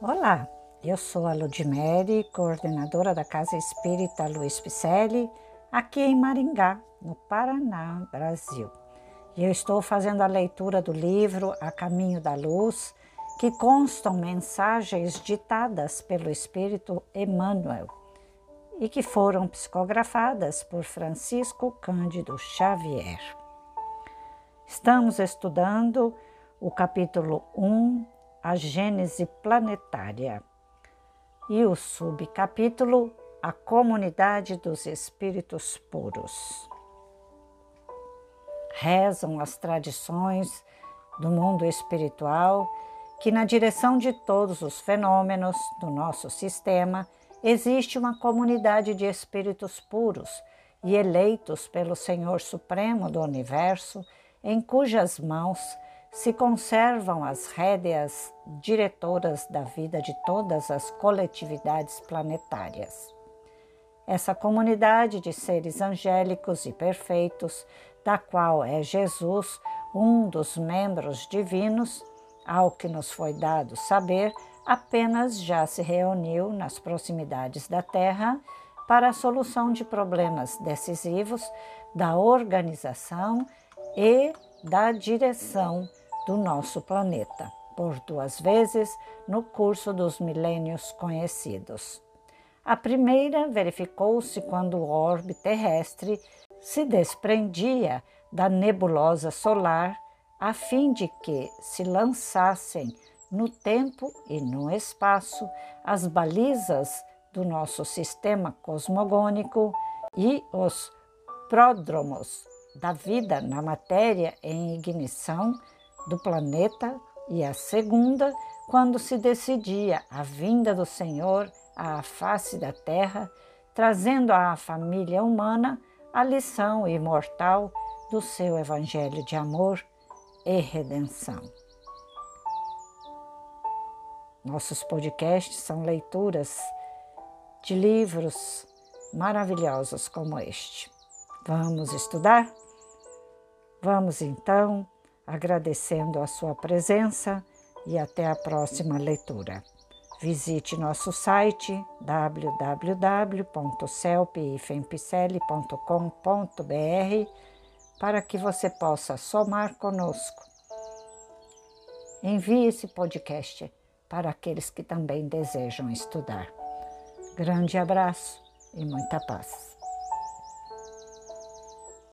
Olá, eu sou a Ludmere, coordenadora da Casa Espírita Luiz Picelli, aqui em Maringá, no Paraná, Brasil. E eu estou fazendo a leitura do livro A Caminho da Luz, que constam mensagens ditadas pelo Espírito Emmanuel e que foram psicografadas por Francisco Cândido Xavier. Estamos estudando o capítulo 1 a Gênese Planetária e o subcapítulo A Comunidade dos Espíritos Puros. Rezam as tradições do mundo espiritual que, na direção de todos os fenômenos do nosso sistema, existe uma comunidade de espíritos puros e eleitos pelo Senhor Supremo do Universo, em cujas mãos se conservam as rédeas diretoras da vida de todas as coletividades planetárias. Essa comunidade de seres angélicos e perfeitos, da qual é Jesus um dos membros divinos, ao que nos foi dado saber, apenas já se reuniu nas proximidades da Terra para a solução de problemas decisivos da organização e da direção do nosso planeta, por duas vezes no curso dos milênios conhecidos. A primeira verificou-se quando o orbe terrestre se desprendia da nebulosa solar a fim de que se lançassem no tempo e no espaço as balizas do nosso sistema cosmogônico e os pródromos da vida na matéria em ignição do planeta, e a segunda, quando se decidia a vinda do Senhor à face da terra, trazendo à família humana a lição imortal do seu Evangelho de amor e redenção. Nossos podcasts são leituras de livros maravilhosos como este. Vamos estudar? Vamos então agradecendo a sua presença e até a próxima leitura. Visite nosso site www.celpifempicele.com.br para que você possa somar conosco. Envie esse podcast para aqueles que também desejam estudar. Grande abraço e muita paz.